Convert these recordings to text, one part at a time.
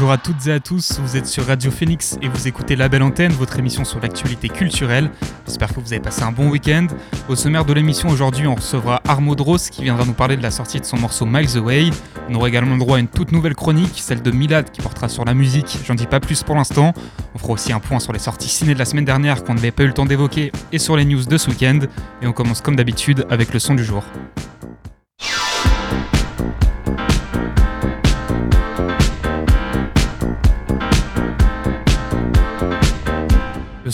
Bonjour à toutes et à tous, vous êtes sur Radio Phoenix et vous écoutez La Belle Antenne, votre émission sur l'actualité culturelle. J'espère que vous avez passé un bon week-end. Au sommaire de l'émission aujourd'hui, on recevra Armo Dross qui viendra nous parler de la sortie de son morceau Miles Away. On aura également le droit à une toute nouvelle chronique, celle de Milad qui portera sur la musique. J'en dis pas plus pour l'instant. On fera aussi un point sur les sorties ciné de la semaine dernière qu'on n'avait pas eu le temps d'évoquer et sur les news de ce week-end. Et on commence comme d'habitude avec le son du jour.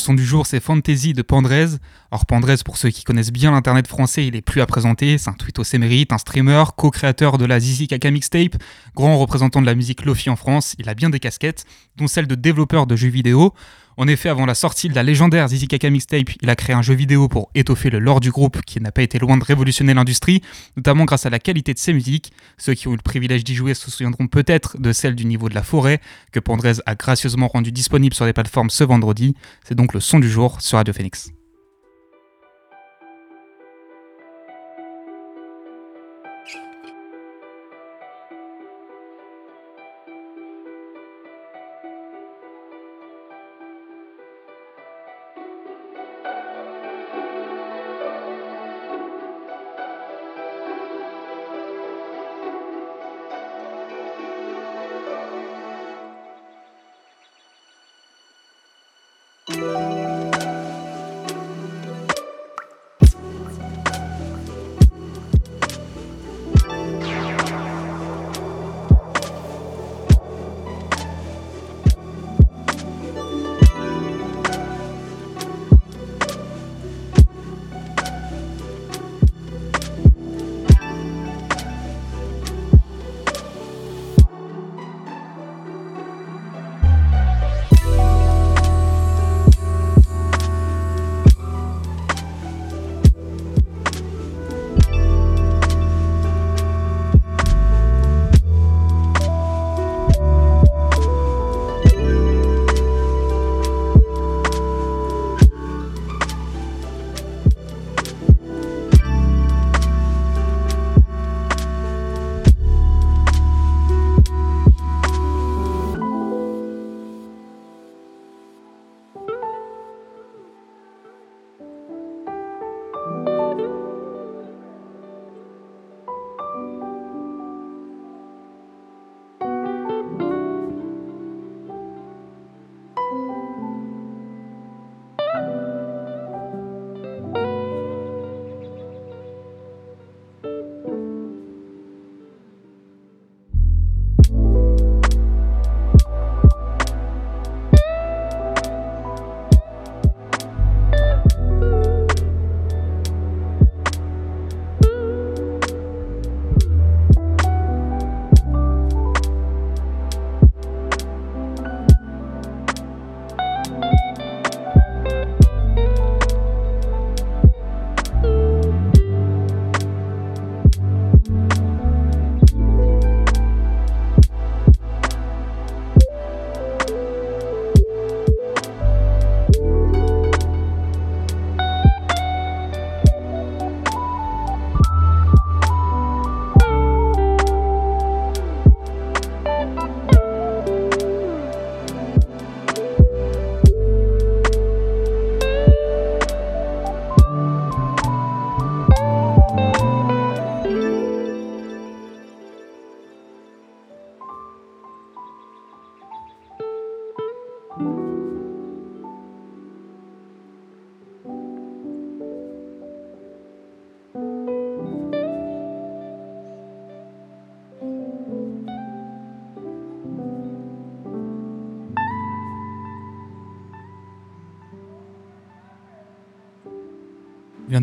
Le son du jour, c'est Fantasy de Pandrez. Alors Pandrez, pour ceux qui connaissent bien l'internet français, il est plus à présenter. C'est un tweet au mérite, un streamer, co-créateur de la Zizi Kaka mixtape, grand représentant de la musique Lofi en France. Il a bien des casquettes, dont celle de développeur de jeux vidéo. En effet, avant la sortie de la légendaire Zizi Kaka Mixtape, il a créé un jeu vidéo pour étoffer le lore du groupe qui n'a pas été loin de révolutionner l'industrie, notamment grâce à la qualité de ses musiques. Ceux qui ont eu le privilège d'y jouer se souviendront peut-être de celle du niveau de la forêt, que Pandrez a gracieusement rendu disponible sur les plateformes ce vendredi. C'est donc le son du jour sur Radio Phoenix. Vient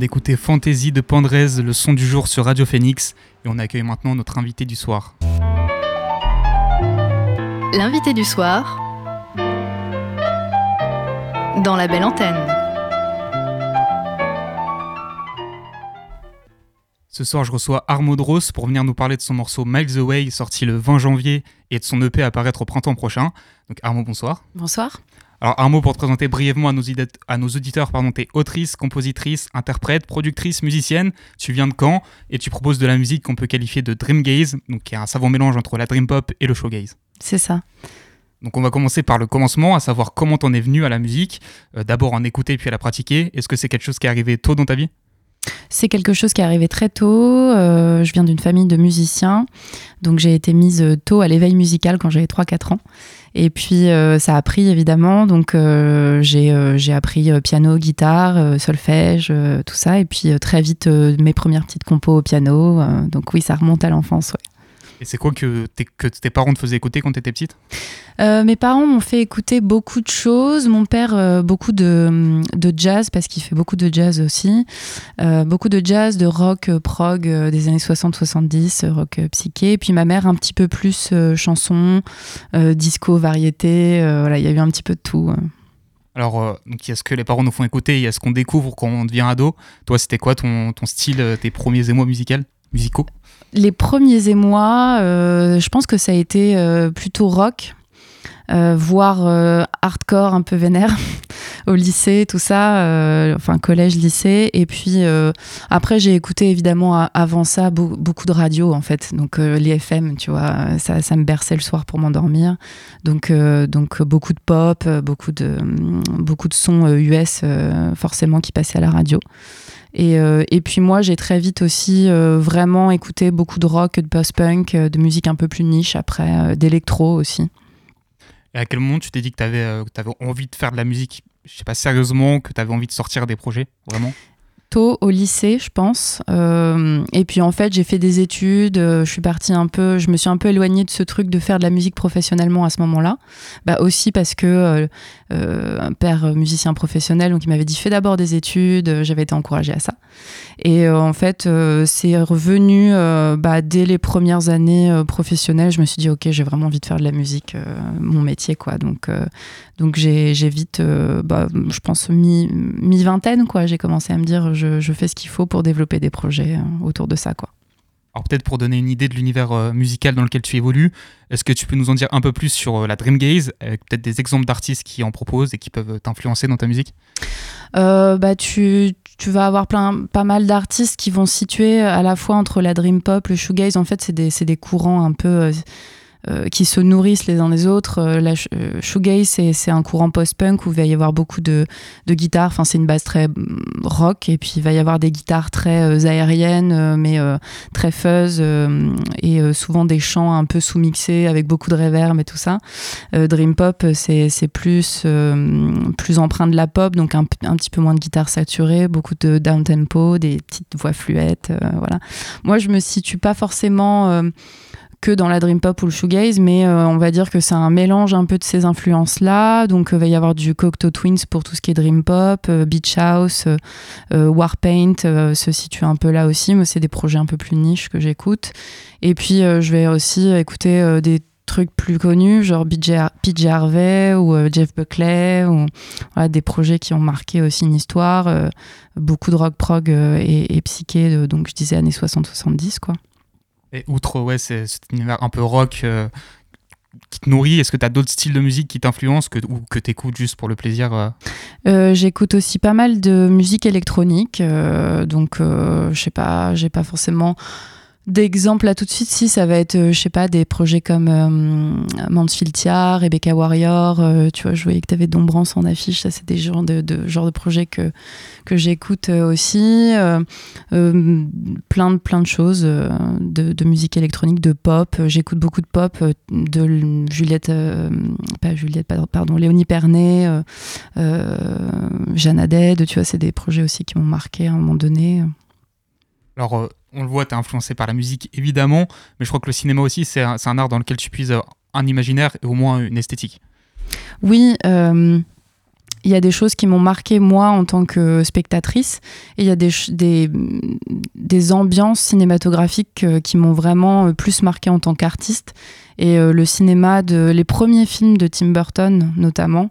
d'écouter Fantasy de Pandrez, le son du jour sur Radio Phoenix, et on accueille maintenant notre invité du soir. L'invité du soir dans la belle antenne. Ce soir, je reçois Armo Dross pour venir nous parler de son morceau Miles Away, sorti le 20 janvier, et de son EP à apparaître au printemps prochain. Donc Armo, bonsoir. Bonsoir. Alors Armo, pour te présenter brièvement à nos, à nos auditeurs, pardon, es autrice, compositrice, interprète, productrice, musicienne, tu viens de Caen, et tu proposes de la musique qu'on peut qualifier de dream gaze, donc qui est un savant mélange entre la dream pop et le showgaze. C'est ça. Donc on va commencer par le commencement, à savoir comment t'en es venu à la musique, euh, d'abord en écouter puis à la pratiquer. Est-ce que c'est quelque chose qui est arrivé tôt dans ta vie? C'est quelque chose qui est arrivé très tôt. Euh, je viens d'une famille de musiciens, donc j'ai été mise tôt à l'éveil musical quand j'avais 3-4 ans. Et puis euh, ça a pris évidemment, donc euh, j'ai appris piano, guitare, solfège, tout ça. Et puis très vite mes premières petites compos au piano. donc oui, ça remonte à l'enfance. Et c'est quoi que, que, tes parents te faisaient écouter quand tu étais petite? Euh, Mes parents m'ont fait écouter beaucoup de choses. Mon père, euh, beaucoup de, de, jazz, parce qu'il fait beaucoup de jazz aussi. Euh, beaucoup de jazz, de rock prog des années 60-70, rock psyché. Et puis ma mère, un petit peu plus chanson, disco, variété. voilà, il y a eu un petit peu de tout. Alors, il y a ce que les parents nous font écouter, il y a ce qu'on découvre quand on devient ado. Toi, c'était quoi ton, ton style, tes premiers émois musicaux? Les premiers émois, euh, je pense que ça a été euh, plutôt rock, euh, voire hardcore un peu vénère au lycée, tout ça, enfin collège, lycée. Et puis après, j'ai écouté évidemment avant ça beaucoup de radio en fait, donc les FM, tu vois, ça, ça, me berçait le soir pour m'endormir. Donc, donc beaucoup de pop, beaucoup de, beaucoup de sons US forcément qui passaient à la radio. Euh, et, puis moi, j'ai très vite aussi euh, vraiment écouté beaucoup de rock, de post-punk, euh, de musique un peu plus niche après, d'électro aussi. Et à quel moment tu t'es dit que tu avais, envie de faire de la musique, je sais pas, sérieusement, que tu avais envie de sortir des projets, vraiment? Au lycée, je pense. Euh, et puis en fait, j'ai fait des études. Euh, je suis partie un peu, je me suis un peu éloignée de ce truc de faire de la musique professionnellement à ce moment-là. Bah aussi parce que euh, un père musicien professionnel, donc il m'avait dit fais d'abord des études. J'avais été encouragée à ça. Et en fait, c'est revenu bah, dès les premières années professionnelles. Je me suis dit ok, j'ai vraiment envie de faire de la musique, mon métier quoi. Donc donc j'ai vite, bah, je pense mi mi vingtaine quoi. J'ai commencé à me dire je, fais ce qu'il faut pour développer des projets euh, autour de ça. Quoi. Alors peut-être pour donner une idée de l'univers euh, musical dans lequel tu évolues, est-ce que tu peux nous en dire un peu plus sur euh, la Dream Gaze, avec peut-être des exemples d'artistes qui en proposent et qui peuvent t'influencer dans ta musique? Bah, tu, tu, vas avoir plein, pas mal d'artistes qui vont situer à la fois entre la Dream Pop, le Shoegaze. En fait, c'est des, des, courants un peu euh, qui se nourrissent les uns des autres. Euh, la euh, shoegaze, c'est un courant post-punk où il va y avoir beaucoup de, de guitares. Enfin, c'est une base très mm, rock et puis il va y avoir des guitares très aériennes, mais très fuzz et souvent des chants un peu sous-mixés avec beaucoup de reverb et tout ça. Dream pop, c'est plus plus empreint de la pop, donc un, un, petit peu moins de guitare saturée, beaucoup de down tempo, des petites voix fluettes. voilà. Moi, je me situe pas forcément que dans la dream pop ou le shoegaze, mais euh, on va dire que c'est un mélange un peu de ces influences-là. Donc, il va y avoir du Cocteau Twins pour tout ce qui est dream pop, euh, Beach House, euh, Warpaint se situe un peu là aussi. mais c'est des projets un peu plus niches que j'écoute. Et puis, je vais aussi écouter des trucs plus connus, genre PJ Harvey ou Jeff Buckley, ou des projets qui ont marqué aussi une histoire. beaucoup de rock prog et, et psyché, donc je disais années 60-70, quoi. Et outre ouais, cet univers un peu rock euh, qui te nourrit, est-ce que tu as d'autres styles de musique qui t'influencent que, ou que tu écoutes juste pour le plaisir euh? Euh, J'écoute aussi pas mal de musique électronique, donc je sais pas, j'ai pas forcément D'exemples là tout de suite, si ça va être, euh, je sais pas, des projets comme euh, Mansfield Tia, Rebecca Warrior, euh, tu vois, je voyais que tu avais Dombrance en affiche, ça c'est des genres de, de, de projets que, que j'écoute aussi. plein, de, plein de choses, de, de, musique électronique, de pop. J'écoute beaucoup de pop, de Juliette, pas Juliette, pardon, Léonie Pernet, Jeanne Haddad, tu vois, c'est des projets aussi qui m'ont marqué à un moment donné. Alors, on le voit, tu es influencé par la musique évidemment, mais je crois que le cinéma aussi, c'est un, art dans lequel tu puises un imaginaire et au moins une esthétique. Oui, euh, il y a des choses qui m'ont marqué moi en tant que spectatrice et il y a des, des, des ambiances cinématographiques euh, qui m'ont vraiment euh, plus marqué en tant qu'artiste Et le cinéma, de, les premiers films de Tim Burton notamment,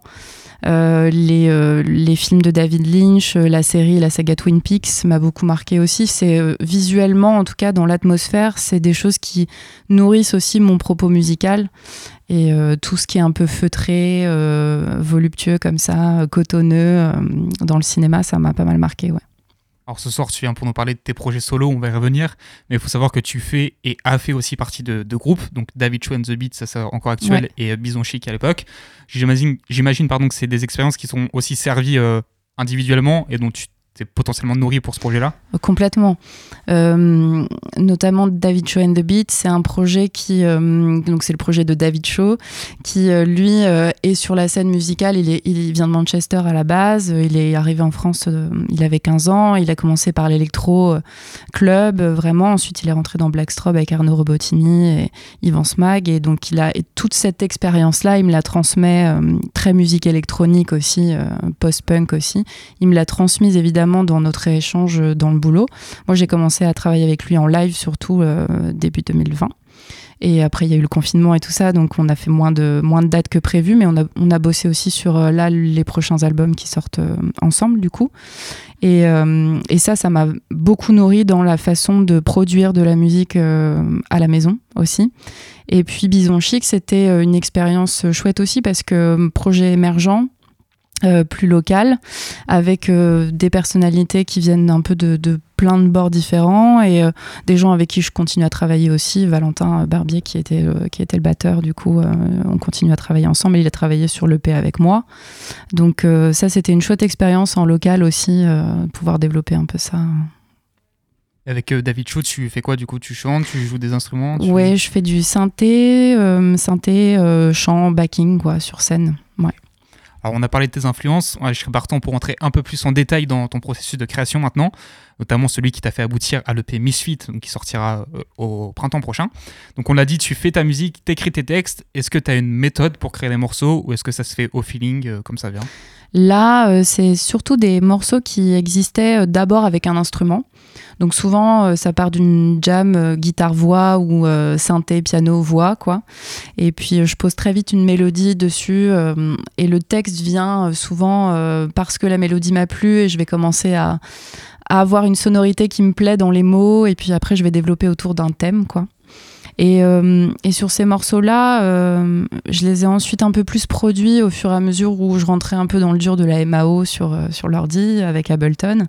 les, les, films de David Lynch, la série, la saga Twin Peaks m'a beaucoup marqué aussi. C'est visuellement, en tout cas dans l'atmosphère, c'est des choses qui nourrissent aussi mon propos musical. Et euh, tout ce qui est un peu feutré, euh, voluptueux comme ça, cotonneux, euh, dans le cinéma, ça m'a pas mal marqué. Ouais. Alors ce soir, tu viens pour nous parler de tes projets solo, on va y revenir, mais il faut savoir que tu fais et as fait aussi partie de, groupes, donc David Cho and the Beat, ça c'est encore actuel, et Bison Chic à l'époque. J'imagine pardon que c'est des expériences qui sont aussi servies individuellement et dont tu t'es potentiellement nourri pour ce projet-là? Complètement. Euh, notamment David Show and the Beat, c'est un projet qui, euh, donc c'est le projet de David Shaw, qui euh, lui est sur la scène musicale. Il, est, il vient de Manchester à la base. Il est arrivé en France, il avait 15 ans. Il a commencé par l'électro club, vraiment. Ensuite, il est rentré dans Blackstrobe avec Arnaud Robotini et Yvan Smag. Et donc, il a et toute cette expérience-là, il me la transmet très musique électronique aussi, post-punk aussi. Il me l'a transmise évidemment dans notre échange dans le boulot. Moi, j'ai commencé à travailler avec lui en live, surtout euh, début 2020. Et après, il y a eu le confinement et tout ça, donc on a fait moins de, moins de dates que prévu, mais on a, on a bossé aussi sur euh, là les prochains albums qui sortent euh, ensemble, du coup. Et, et ça, ça m'a beaucoup nourri dans la façon de produire de la musique à la maison aussi. Et puis Bison Chic, c'était une expérience chouette aussi parce que projet émergent, euh, plus local, avec euh, des personnalités qui viennent un peu de, plein de bords différents et euh, des gens avec qui je continue à travailler aussi. Valentin Barbier, qui était, qui était le batteur, du coup, on continue à travailler ensemble. Il a travaillé sur l'EP avec moi. Donc, ça, c'était une chouette expérience en local aussi, pouvoir développer un peu ça. Avec David Chou, tu fais quoi du coup? Tu chantes, tu joues des instruments Ouais, je fais du synthé, synthé, chant, backing quoi, sur scène. Ouais. Alors, on a parlé de tes influences. Je serais partant pour entrer un peu plus en détail dans ton processus de création maintenant, notamment celui qui t'a fait aboutir à l'EP Misfit, qui sortira euh, au printemps prochain. Donc, on l'a dit, tu fais ta musique, t'écris tes textes. Est-ce que tu as une méthode pour créer les morceaux ou est-ce que ça se fait au feeling, euh, comme ça vient? Là, euh, c'est surtout des morceaux qui existaient d'abord avec un instrument. Donc souvent, euh, ça part d'une jam euh, guitare-voix ou euh, synthé, piano-voix, quoi. Et puis je pose très vite une mélodie dessus et le texte vient souvent parce que la mélodie m'a plu et je vais commencer à, avoir une sonorité qui me plaît dans les mots et puis après je vais développer autour d'un thème, quoi. Et, sur ces morceaux-là, je les ai ensuite un peu plus produits au fur et à mesure où je rentrais un peu dans le dur de la MAO sur, sur l'ordi avec Ableton.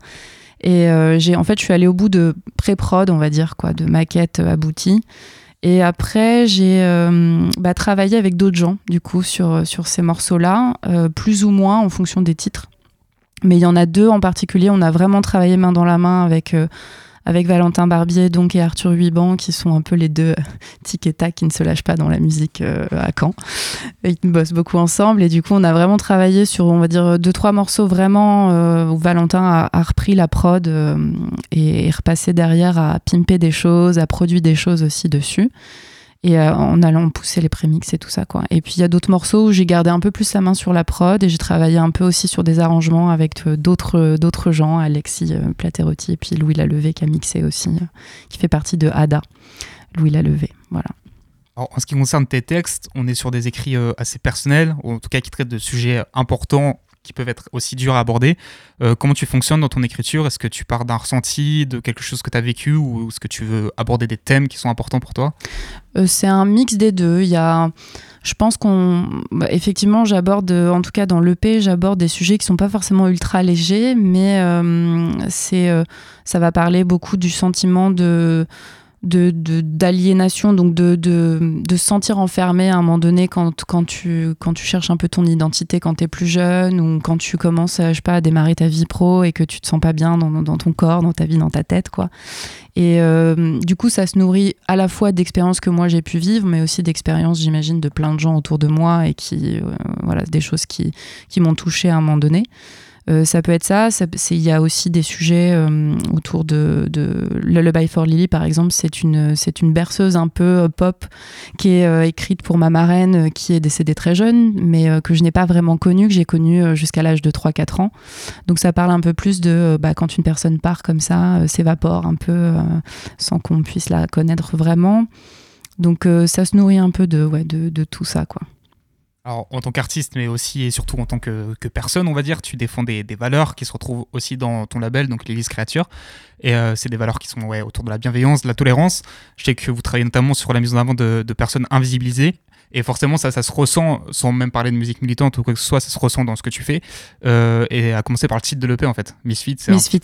Et euh, j'ai, en fait, je suis allée au bout de pré-prod, on va dire, quoi, de maquettes abouties. Et après, j'ai euh, bah, travaillé avec d'autres gens, du coup, sur, sur ces morceaux-là, euh, plus ou moins en fonction des titres. Mais il y en a deux en particulier, on a vraiment travaillé main dans la main avec avec Valentin Barbier donc et Arthur Huiban qui sont un peu les deux tic et tac qui ne se lâchent pas dans la musique euh, à Caen. Ils bossent beaucoup ensemble et du coup on a vraiment travaillé sur on va dire deux trois morceaux vraiment euh, où Valentin a, repris la prod euh, et repassé derrière à pimper des choses, à produire des choses aussi dessus et euh, en allant pousser les prémix et tout ça quoi. Et puis il y a d'autres morceaux où j'ai gardé un peu plus la main sur la prod et j'ai travaillé un peu aussi sur des arrangements avec euh, d'autres euh, d'autres gens, Alexis Platerotti et puis Louis Lalevé qui a mixé aussi, qui fait partie de Ada. Louis Lalevé, voilà. en ce qui concerne tes textes, on est sur des écrits assez personnels, ou en tout cas qui traitent de sujets importants qui peuvent être aussi durs à aborder. Euh, comment tu fonctionnes dans ton écriture? Est-ce que tu pars d'un ressenti, de quelque chose que tu as vécu ou est-ce que tu veux aborder des thèmes qui sont importants pour toi? Euh, C'est un mix des deux. Il y a, je pense qu'on, bah, effectivement, j'aborde, en tout cas dans l'EP, j'aborde des sujets qui sont pas forcément ultra légers, mais euh, c'est, ça va parler beaucoup du sentiment de de d'aliénation, donc de, de, de, se sentir enfermé à un moment donné quand, quand, tu, quand tu cherches un peu ton identité quand tu es plus jeune ou quand tu commences je sais pas, à démarrer ta vie pro et que tu te sens pas bien dans, dans ton corps, dans ta vie, dans ta tête. quoi. Et euh, du coup, ça se nourrit à la fois d'expériences que moi j'ai pu vivre, mais aussi d'expériences, j'imagine, de plein de gens autour de moi et qui, euh, voilà, des choses qui, qui m'ont touché à un moment donné. Euh, ça peut être ça. Il y a aussi des sujets euh, autour de, de Lullaby for Lily, par exemple. C'est une, berceuse un peu euh, pop qui est écrite pour ma marraine qui est décédée très jeune, mais que je n'ai pas vraiment connue, que j'ai connue jusqu'à l'âge de 3-4 ans. Donc ça parle un peu plus de bah, quand une personne part comme ça, s'évapore un peu sans qu'on puisse la connaître vraiment. Donc ça se nourrit un peu de, de tout ça, quoi. Alors, en tant qu'artiste, mais aussi et surtout en tant que, que, personne, on va dire, tu défends des, des, valeurs qui se retrouvent aussi dans ton label, donc l'Élise Créature. Et euh, c'est des valeurs qui sont ouais, autour de la bienveillance, de la tolérance. Je sais que vous travaillez notamment sur la mise en avant de, de personnes invisibilisées et forcément, ça, ça se ressent, sans même parler de musique militante ou quoi que ce soit, ça se ressent dans ce que tu fais. Euh, et à commencer par le titre de l'EP, en fait. Misfit, c'est Misfit.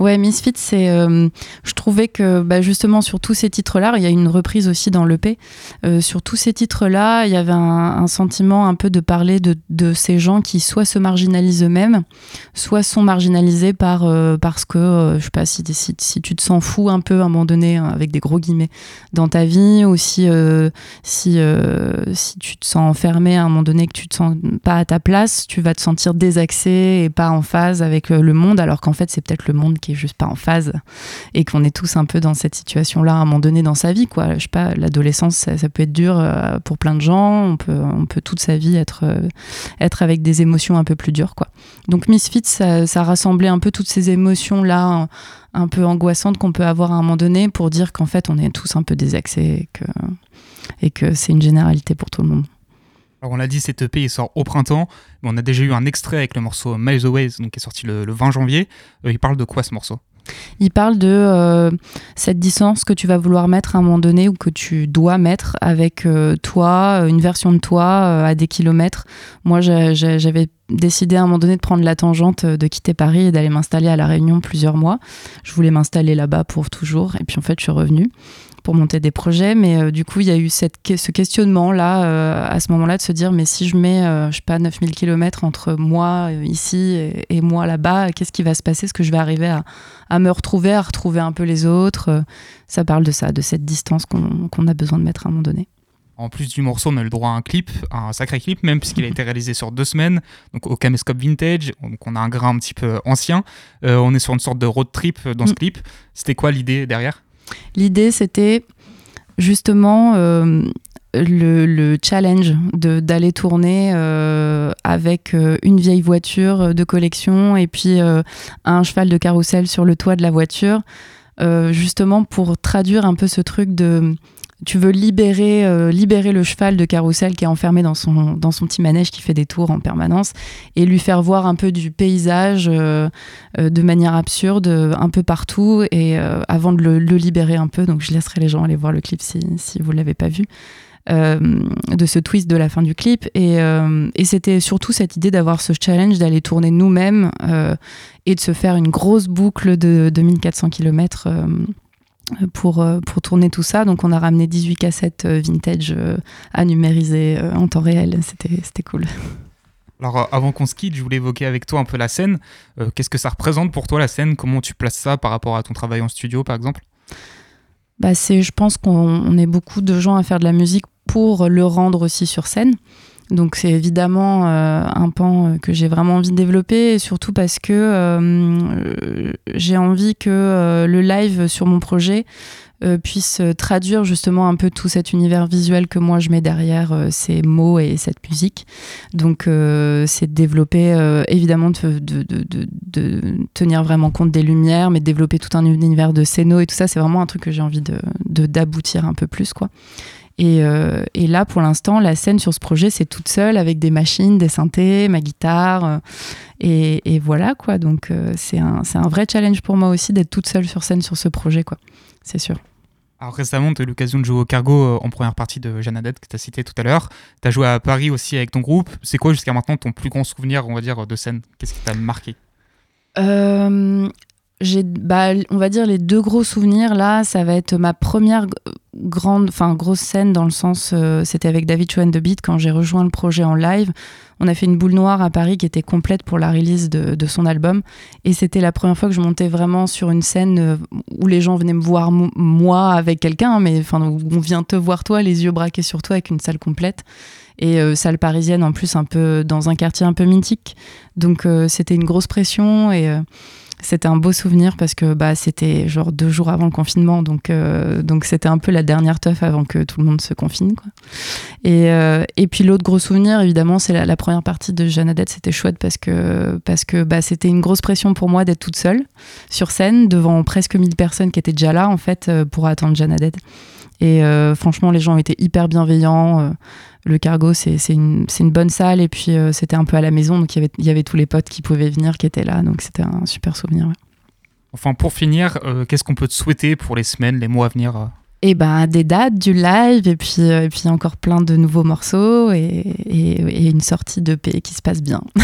ouais. Misfit, c'est. Euh, je trouvais que bah, justement, sur tous ces titres-là, il y a une reprise aussi dans l'EP. Euh, sur tous ces titres-là, il y avait un, sentiment un peu de parler de, de, ces gens qui soit se marginalisent eux-mêmes, soit sont marginalisés par, parce que, je sais pas, si, si, si, tu te sens fou un peu à un moment donné, hein, avec des gros guillemets, dans ta vie, ou si. si si tu te sens enfermé à un moment donné, que tu te sens pas à ta place, tu vas te sentir désaxé et pas en phase avec euh, le monde, alors qu'en fait c'est peut-être le monde qui est juste pas en phase et qu'on est tous un peu dans cette situation-là à un moment donné dans sa vie, quoi. Je sais pas, l'adolescence ça, peut être dur euh, pour plein de gens, on peut, on peut toute sa vie être, euh, être avec des émotions un peu plus dures, quoi. Donc Misfits, ça, ça rassemblait un peu toutes ces émotions-là un peu angoissantes qu'on peut avoir à un moment donné pour dire qu'en fait on est tous un peu désaxés que et que c'est une généralité pour tout le monde. Alors on l'a dit, cette EP il sort au printemps. On a déjà eu un extrait avec le morceau Miles Away, donc, qui est sorti le, 20 janvier. Euh, il parle de quoi ce morceau? Il parle de euh, cette distance que tu vas vouloir mettre à un moment donné ou que tu dois mettre avec euh, toi, une version de toi à des kilomètres. Moi, j'avais décidé à un moment donné de prendre la tangente de quitter Paris et d'aller m'installer à La Réunion plusieurs mois. Je voulais m'installer là-bas pour toujours et puis en fait, je suis revenue pour monter des projets. Mais euh, du coup, il y a eu cette, ce questionnement-là, euh, à ce moment-là, de se dire, mais si je mets, euh, je sais pas, 9000 km entre moi ici et, moi là-bas, qu'est-ce qui va se passer? Est-ce que je vais arriver à, à, me retrouver, à retrouver un peu les autres? Ça parle de ça, de cette distance qu'on a besoin de mettre à un moment donné. En plus du morceau, on a le droit à un clip, un sacré clip, même puisqu'il a été réalisé sur deux semaines, donc au caméscope vintage, donc on a un grain un petit peu ancien. on est sur une sorte de road trip dans ce mm. clip. C'était quoi l'idée derrière? L'idée, c'était justement euh, le, challenge d'aller tourner euh, avec euh, une vieille voiture de collection et puis un cheval de carrousel sur le toit de la voiture, justement pour traduire un peu ce truc de tu veux libérer, euh, libérer le cheval de carrousel qui est enfermé dans son, dans son petit manège qui fait des tours en permanence et lui faire voir un peu du paysage euh, euh, de manière absurde un peu partout et avant de le, libérer un peu. Donc je laisserai les gens aller voir le clip si, si vous ne l'avez pas vu. de ce twist de la fin du clip et, et c'était surtout cette idée d'avoir ce challenge d'aller tourner nous-mêmes et de se faire une grosse boucle de 2400 km pour, euh, pour tourner tout ça. Donc on a ramené 18 cassettes euh, vintage euh, à numériser en temps réel. C'était cool. Alors avant qu'on se quitte, je voulais évoquer avec toi un peu la scène. Qu'est-ce que ça représente pour toi la scène? Comment tu places ça par rapport à ton travail en studio par exemple? Bah Je pense qu'on est beaucoup de gens à faire de la musique pour le rendre aussi sur scène. Donc c'est évidemment euh, un pan euh, que j'ai vraiment envie de développer, surtout parce que euh, j'ai envie que le live sur mon projet puisse traduire justement un peu tout cet univers visuel que moi je mets derrière ces mots et cette musique. Donc c'est de développer évidemment de, de, de, de, tenir vraiment compte des lumières, mais de développer tout un univers de scéno et tout ça, c'est vraiment un truc que j'ai envie d'aboutir un peu plus quoi. Euh, et, là, pour l'instant, la scène sur ce projet, c'est toute seule avec des machines, des synthés, ma guitare. Euh, et, voilà, quoi. Donc, euh, c'est un, un, vrai challenge pour moi aussi d'être toute seule sur scène sur ce projet, quoi. C'est sûr. Alors récemment, tu as eu l'occasion de jouer au Cargo en première partie de Jeannadette que tu as cité tout à l'heure. Tu as joué à Paris aussi avec ton groupe. C'est quoi jusqu'à maintenant ton plus grand souvenir, on va dire, de scène? Qu'est-ce qui t'a marqué? J'ai, bah, on va dire les deux gros souvenirs là, ça va être ma première grande, enfin grosse scène dans le sens, euh, c'était avec David Chouan de Beat quand j'ai rejoint le projet en live. On a fait une boule noire à Paris qui était complète pour la release de, son album et c'était la première fois que je montais vraiment sur une scène euh, où les gens venaient me voir moi avec quelqu'un, mais enfin on vient te voir toi, les yeux braqués sur toi avec une salle complète et euh, salle parisienne en plus un peu dans un quartier un peu mythique. Donc c'était une grosse pression et c'était un beau souvenir parce que bah, c'était genre deux jours avant le confinement, donc euh, donc c'était un peu la dernière teuf avant que tout le monde se confine. Quoi. Et, euh, et puis l'autre gros souvenir, évidemment, c'est la, première partie de Jeannadette. C'était chouette parce que parce que bah, c'était une grosse pression pour moi d'être toute seule sur scène devant presque 1000 personnes qui étaient déjà là en fait euh, pour attendre Jeannadette. Et franchement, les gens étaient hyper bienveillants. Le cargo, c'est une, une, bonne salle. Et puis, c'était un peu à la maison. Donc, y il y avait tous les potes qui pouvaient venir, qui étaient là. Donc, c'était un super souvenir. Enfin, pour finir, qu'est-ce qu'on peut te souhaiter pour les semaines, les mois à venir et ben des dates, du live, et puis, et puis encore plein de nouveaux morceaux et, et, une sortie de P qui se passe bien.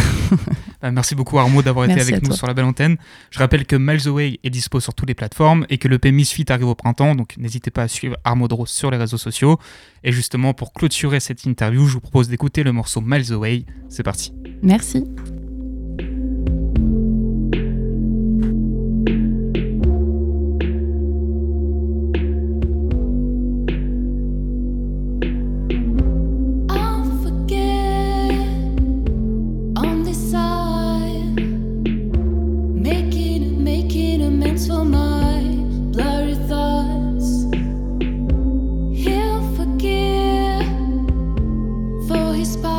Bah, merci beaucoup Armo d'avoir été avec nous sur la belle antenne. Je rappelle que Miles Away est dispo sur toutes les plateformes et que le P Misfit arrive au printemps, donc n'hésitez pas à suivre Armo Dros sur les réseaux sociaux. Et justement, pour clôturer cette interview, je vous propose d'écouter le morceau Miles Away. C'est parti. Merci. voice by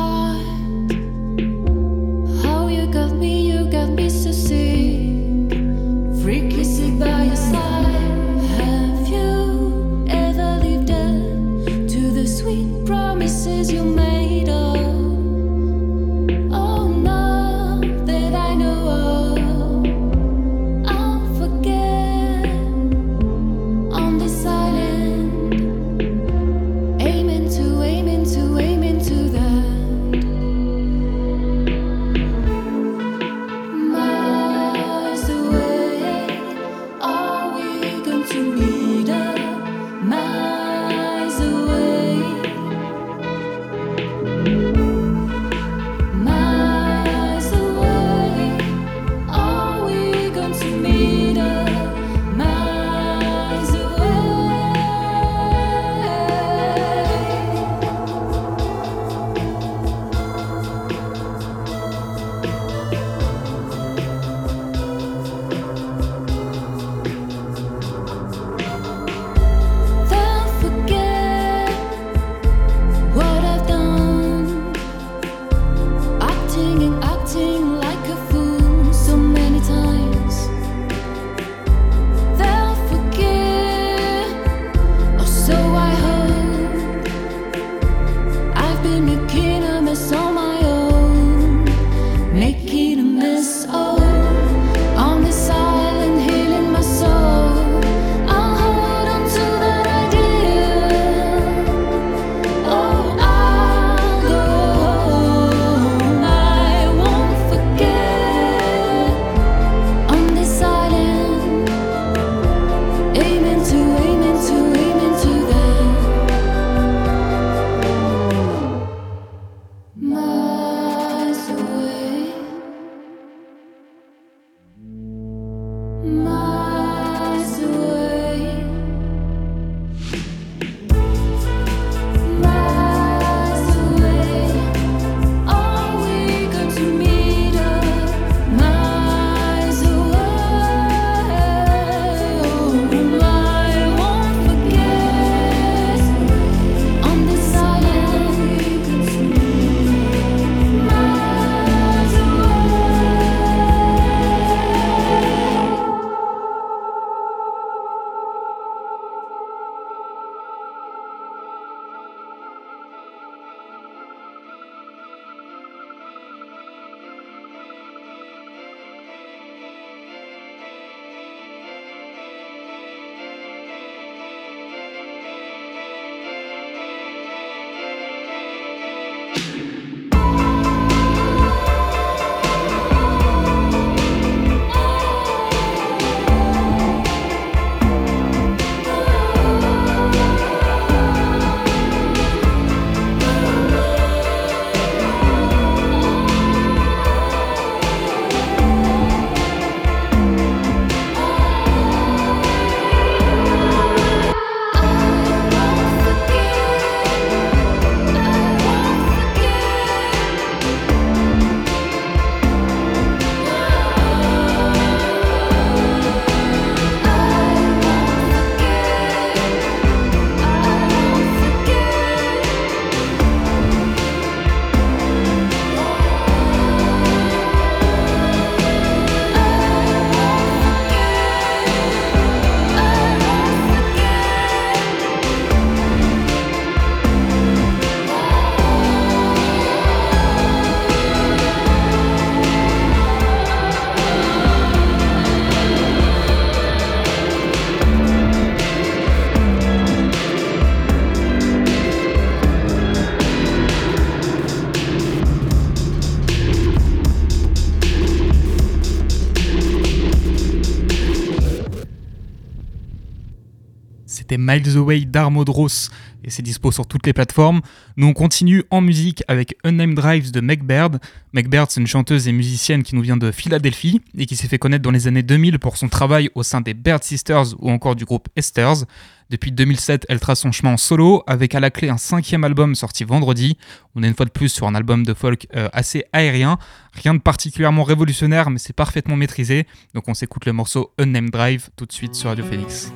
Miles Away d'Armodros et c'est dispo sur toutes les plateformes. Nous on continue en musique avec Unnamed Drives de Meg Baird. Meg Baird c'est une chanteuse et musicienne qui nous vient de Philadelphie et qui s'est fait connaître dans les années 2000 pour son travail au sein des Baird Sisters ou encore du groupe Esther's. Depuis 2007, elle trace son chemin en solo, avec à la clé un cinquième album sorti vendredi. On est une fois de plus sur un album de folk euh, assez aérien, rien de particulièrement révolutionnaire, mais c'est parfaitement maîtrisé. Donc on s'écoute le morceau Unnamed Drive tout de suite sur Radio Phoenix.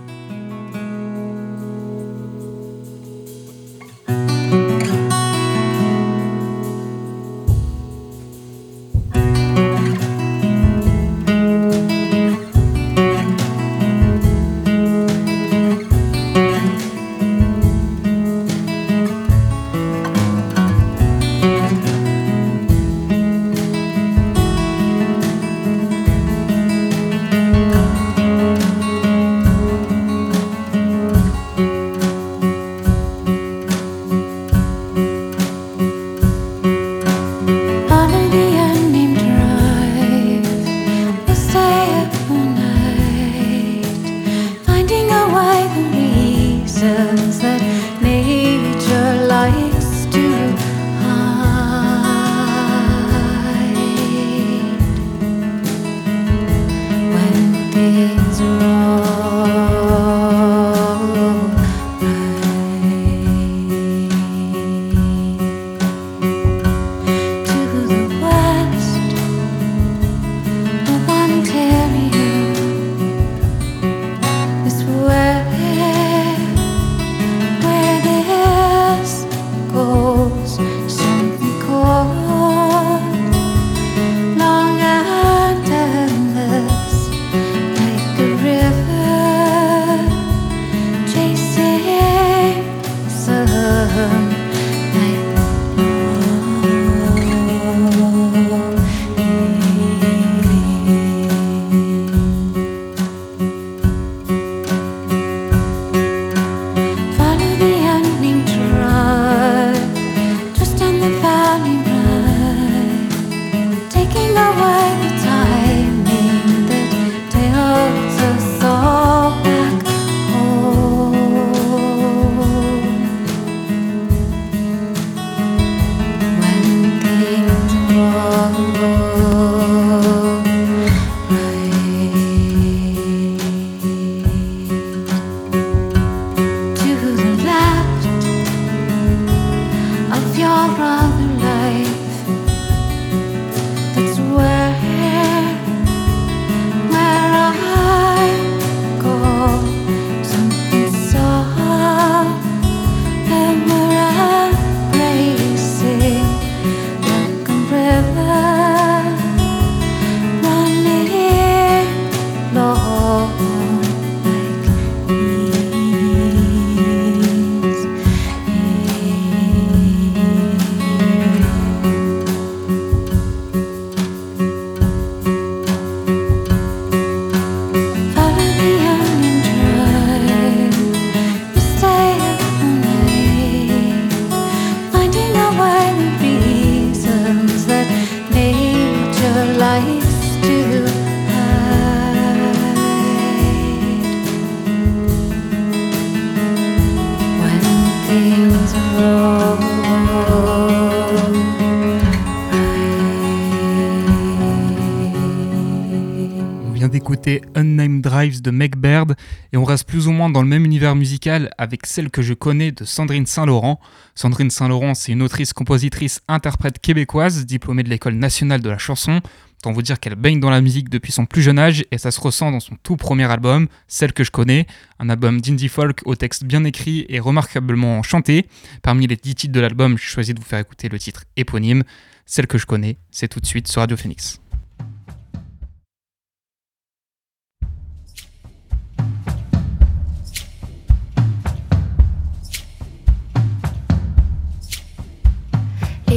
Dans le même univers musical avec celle que je connais de Sandrine Saint-Laurent. Sandrine Saint-Laurent, c'est une autrice, compositrice, interprète québécoise, diplômée de l'École nationale de la chanson. Tant vous dire qu'elle baigne dans la musique depuis son plus jeune âge et ça se ressent dans son tout premier album, Celle que je connais, un album d'indie folk au texte bien écrit et remarquablement chanté. Parmi les 10 titres de l'album, j'ai choisi de vous faire écouter le titre éponyme, Celle que je connais, c'est tout de suite sur Radio Phoenix.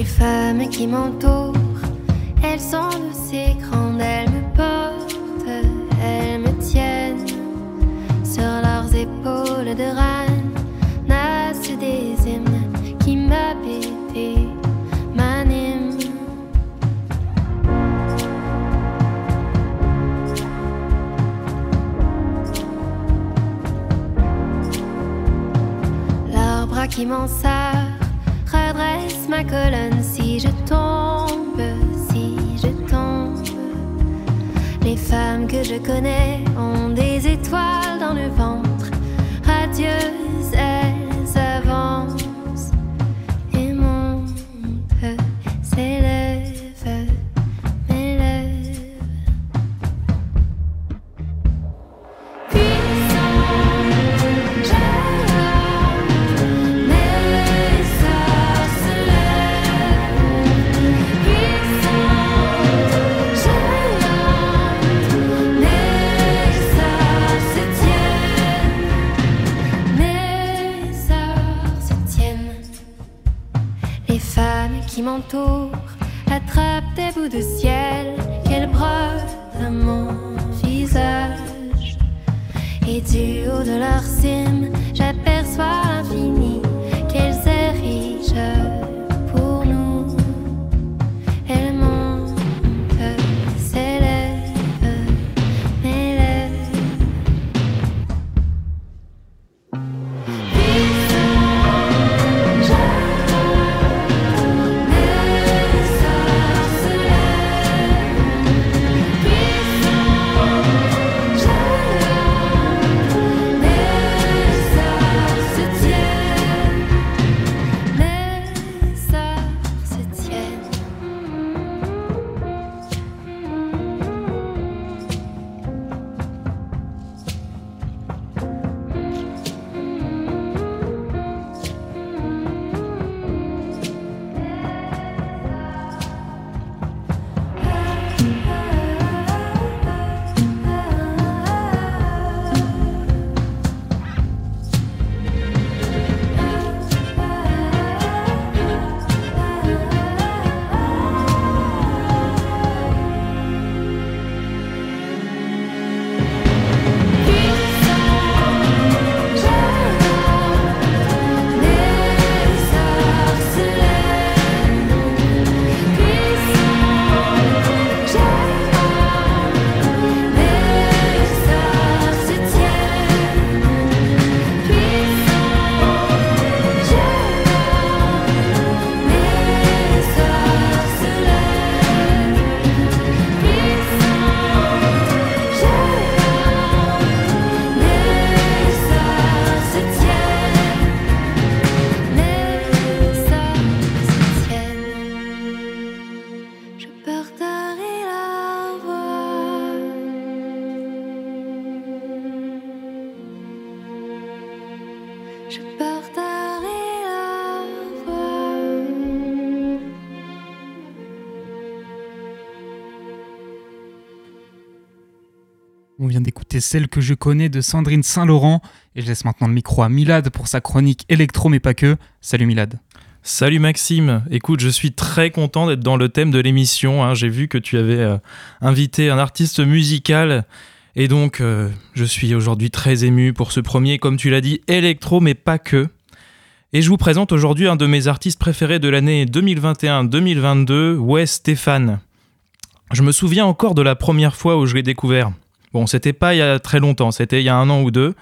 Femmes qui m'entourent, elles sont douces et grandes, elles me portent, elles me tiennent sur leurs épaules de reine, naissent des hymnes qui m'habitent et m'animent. qui m'en sort redresse ma colonne si je tombe, si je tombe. Les femmes que je connais ont celle que je connais de Sandrine Saint-Laurent. Et je laisse maintenant le micro à Milad pour sa chronique électro, mais pas que. Salut Milad. Salut Maxime, écoute, je suis très content d'être dans le thème de l'émission. Hein. J'ai vu que tu avais euh, invité un artiste musical et donc euh, je suis aujourd'hui très ému pour ce premier, comme tu l'as dit, électro, mais pas que. Et je vous présente aujourd'hui un de mes artistes préférés de l'année 2021-2022, Wes Stéphane. Je me souviens encore de la première fois où je l'ai découvert. Bon, c'était pas il y a très longtemps, c'était il y a un an ou deux.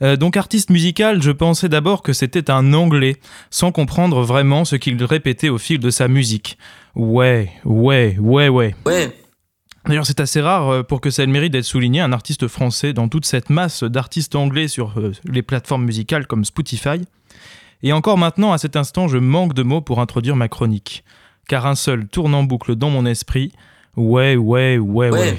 Euh, donc artiste musical, je pensais d'abord que c'était un anglais, sans comprendre vraiment ce qu'il répétait au fil de sa musique. Ouais, ouais, ouais, ouais. Ouais. D'ailleurs, c'est assez rare euh, pour que ça ait le mérite d'être souligné, un artiste français dans toute cette masse d'artistes anglais sur euh, les plateformes musicales comme Spotify. Et encore maintenant, à cet instant, je manque de mots pour introduire ma chronique. Car un seul tourne en boucle dans mon esprit. Ouais, ouais, ouais, ouais. ouais.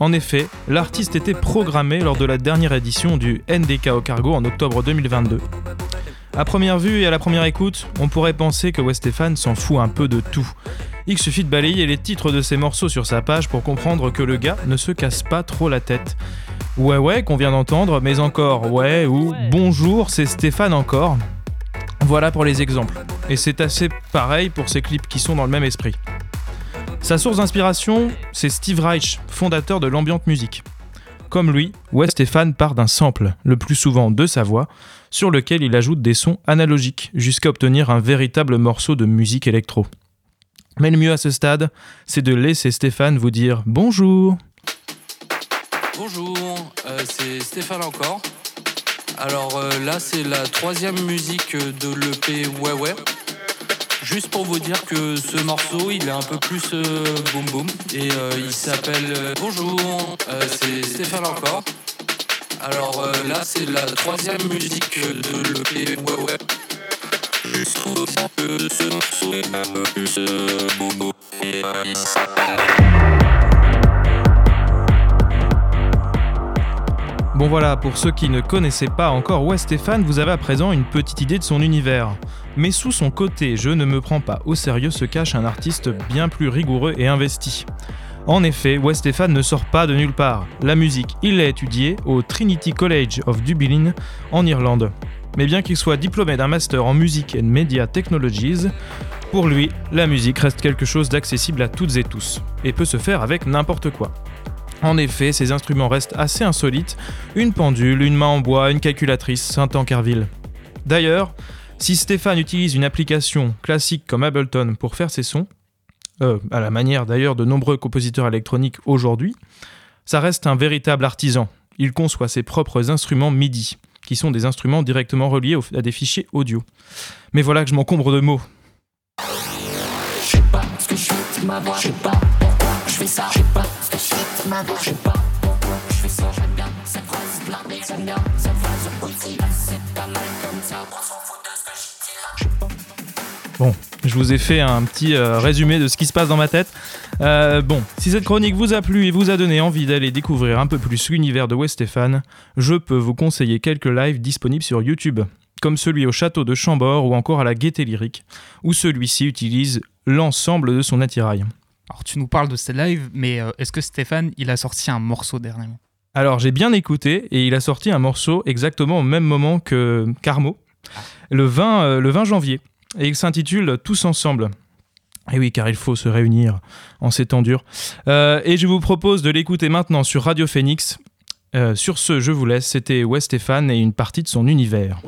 En effet, l'artiste était programmé lors de la dernière édition du NDK au cargo en octobre 2022. À première vue et à la première écoute, on pourrait penser que Westéphane s'en fout un peu de tout. Il suffit de balayer les titres de ses morceaux sur sa page pour comprendre que le gars ne se casse pas trop la tête. Ouais ouais qu'on vient d'entendre, mais encore ouais ou bonjour c'est Stéphane encore. Voilà pour les exemples. Et c'est assez pareil pour ces clips qui sont dans le même esprit. Sa source d'inspiration, c'est Steve Reich, fondateur de l'ambiante musique. Comme lui, Wes Stefan part d'un sample, le plus souvent de sa voix, sur lequel il ajoute des sons analogiques, jusqu'à obtenir un véritable morceau de musique électro. Mais le mieux à ce stade, c'est de laisser Stéphane vous dire bonjour. Bonjour, euh, c'est Stéphane encore. Alors euh, là, c'est la troisième musique de l'EP Ouais Ouais. Juste pour vous dire que ce morceau, il est un peu plus euh, boom boom. Et euh, il s'appelle euh, Bonjour, euh, c'est Stéphane encore. Alors là, c'est la troisième musique de l'EP Ouais Ouais. Vous dire que ce morceau est un peu plus boom boom. Et il s'appelle Bon voilà, pour ceux qui ne connaissaient pas encore Wes Stéphane, vous avez à présent une petite idée de son univers. Mais sous son côté je ne me prends pas au sérieux se cache un artiste bien plus rigoureux et investi. En effet, Wes Stéphane ne sort pas de nulle part. La musique, il l'a étudiée au Trinity College of Dublin en Irlande. Mais bien qu'il soit diplômé d'un master en musique and media technologies, pour lui, la musique reste quelque chose d'accessible à toutes et tous, et peut se faire avec n'importe quoi. En effet, ces instruments restent assez insolites, une pendule, une main en bois, une calculatrice, Saint-Tankerville. D'ailleurs, si Stéphane utilise une application classique comme Ableton pour faire ses sons, euh, à la manière d'ailleurs de nombreux compositeurs électroniques aujourd'hui, ça reste un véritable artisan. Il conçoit ses propres instruments MIDI, qui sont des instruments directement reliés à des fichiers audio. Mais voilà que je m'encombre de mots. Bon, je vous ai fait un petit euh, résumé de ce qui se passe dans ma tête. Euh, bon, si cette chronique vous a plu et vous a donné envie d'aller découvrir un peu plus l'univers de Wes Stéphane, je peux vous conseiller quelques lives disponibles sur YouTube, comme celui au château de Chambord ou encore à la Gaieté Lyrique, où celui-ci utilise l'ensemble de son attirail. Alors tu nous parles de ces lives, mais euh, est-ce que Stéphane, il a sorti un morceau dernièrement? Alors j'ai bien écouté et il a sorti un morceau exactement au même moment que Carmo, le 20, euh, le 20 janvier, et il s'intitule Tous ensemble. Et oui, car il faut se réunir en ces temps durs. Euh, et je vous propose de l'écouter maintenant sur Radio Phoenix. Euh, sur ce, je vous laisse. C'était Wes Stéphane et une partie de son univers.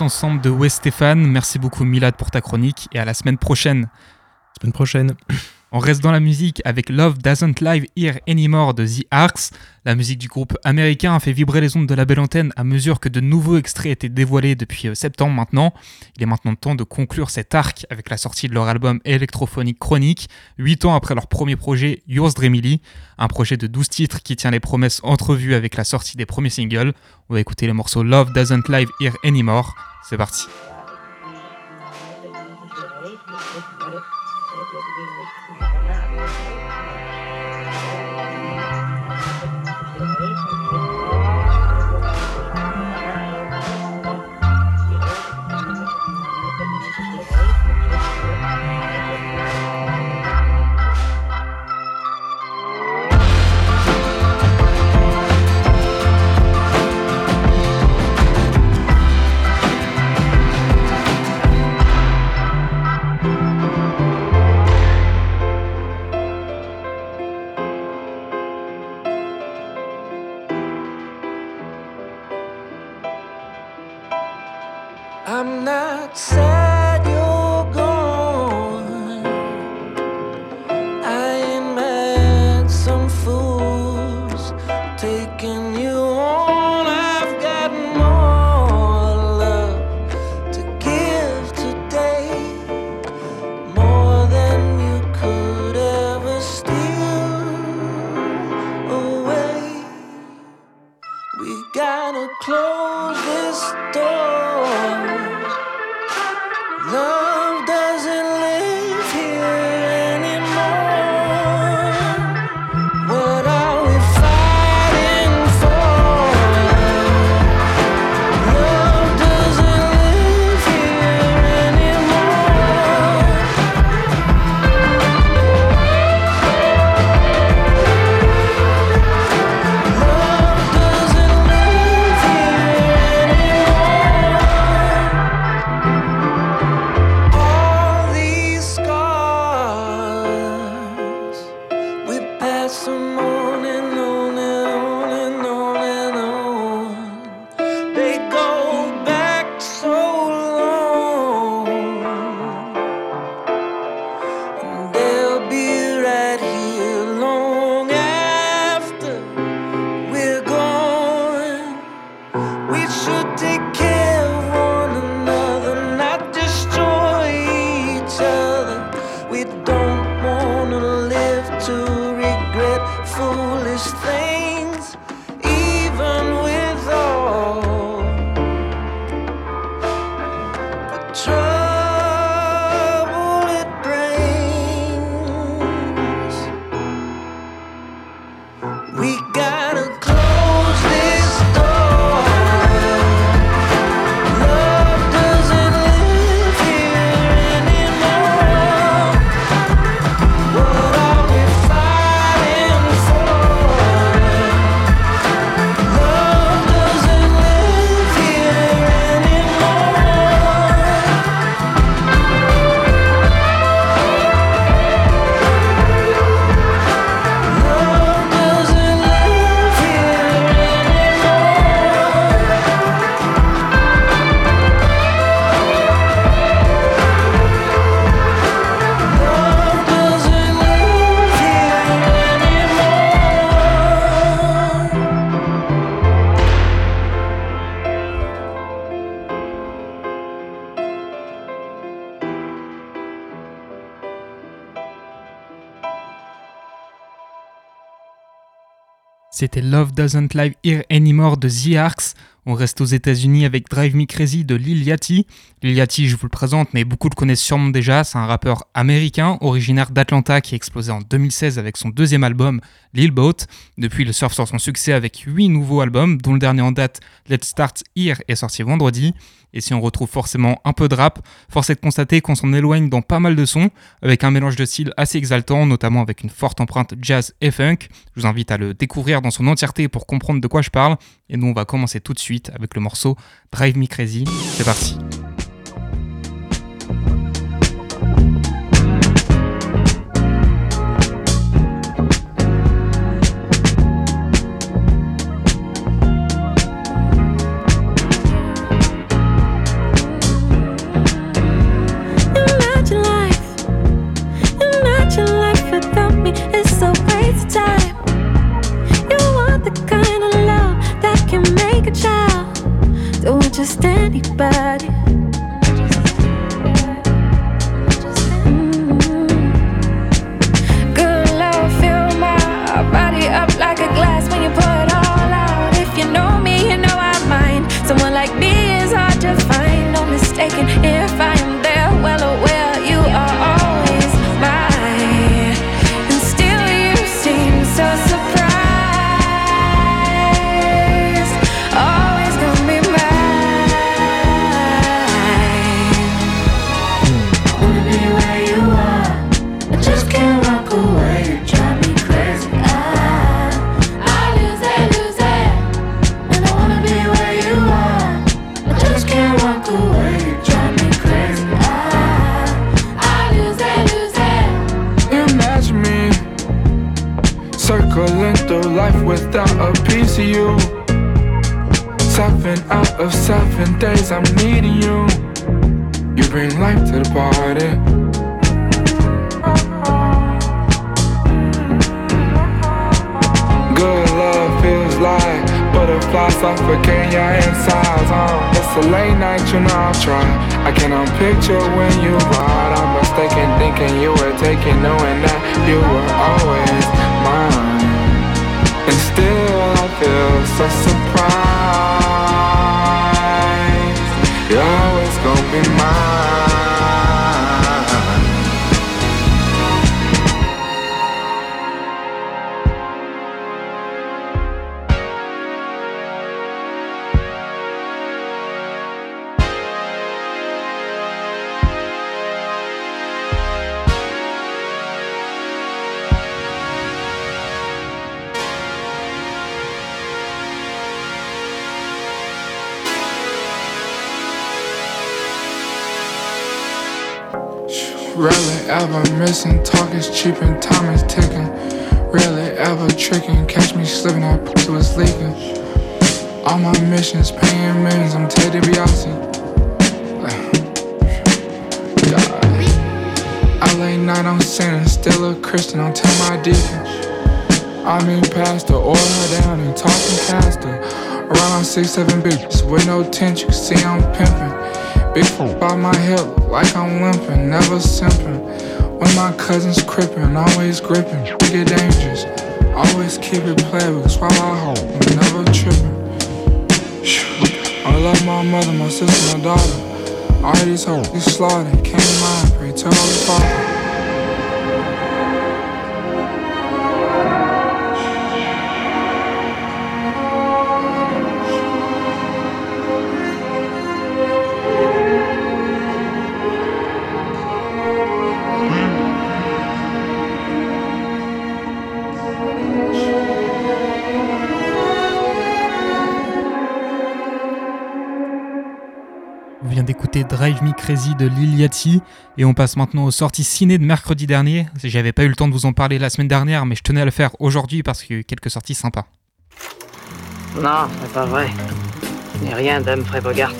Ensemble de West Stéphane. Merci beaucoup Milad pour ta chronique et à la semaine prochaine. Semaine prochaine. On reste dans la musique avec Love Doesn't Live Here Anymore de The Arcs. La musique du groupe américain a fait vibrer les ondes de la belle antenne à mesure que de nouveaux extraits étaient dévoilés depuis euh, septembre maintenant. Il est maintenant temps de conclure cet arc avec la sortie de leur album électrophonique Chronique, 8 ans après leur premier projet Yours Dreamily, un projet de 12 titres qui tient les promesses entrevues avec la sortie des premiers singles. On va écouter le morceau Love Doesn't Live Here Anymore. C'est parti. Yeah. C'était Love Doesn't Live Here Anymore de The Arcs. On reste aux États-Unis avec Drive Me Crazy de Lil Yachty. Lil Yachty, je vous le présente, mais beaucoup le connaissent sûrement déjà. C'est un rappeur américain, originaire d'Atlanta, qui a explosé en 2016 avec son deuxième album, Lil Boat. Depuis, il surfe sur son succès avec 8 nouveaux albums, dont le dernier en date, Let's Start Here, est sorti vendredi. Et si on retrouve forcément un peu de rap, force est de constater qu'on s'en éloigne dans pas mal de sons, avec un mélange de styles assez exaltant, notamment avec une forte empreinte jazz et funk. Je vous invite à le découvrir dans son entièreté pour comprendre de quoi je parle. Et nous, on va commencer tout de suite avec le morceau Drive Me Crazy. C'est parti. Without a piece of you. Seven out of seven days I'm needing you. You bring life to the party. Good love feels like butterflies suffocating your insides. Uh. It's a late night, you know I'll try. I cannot picture when you ride. I'm mistaken, thinking you were taking, knowing that you were always mine. Feel so surprised. You're always gonna be mine. Ever missing, talk is cheap and time is ticking. Rarely ever tricking, catch me slipping, that pussy was leaking. All my missions, paying millions, I'm Ted DiBiase. LA night, I'm sinning, still a Christian, I'm tell my deacon. I mean, pastor, order her down and talking pastor. Around six, seven bitches with no tension, you can see I'm pimping. Big by my hip, like I'm limping, never simping. My cousins crippin', always gripping, We get dangerous. Always keep it playable, swallow I hope, never tripping. I love my mother, my sister, my daughter. All these hoes, you slaughtered, can't mind, pray tell the father. Crazy de Lil Yachty et on passe maintenant aux sorties ciné de mercredi dernier. J'avais pas eu le temps de vous en parler la semaine dernière, mais je tenais à le faire aujourd'hui parce qu'il y a eu quelques sorties sympas. Non, c'est pas vrai. A rien d'Humphrey Bogart.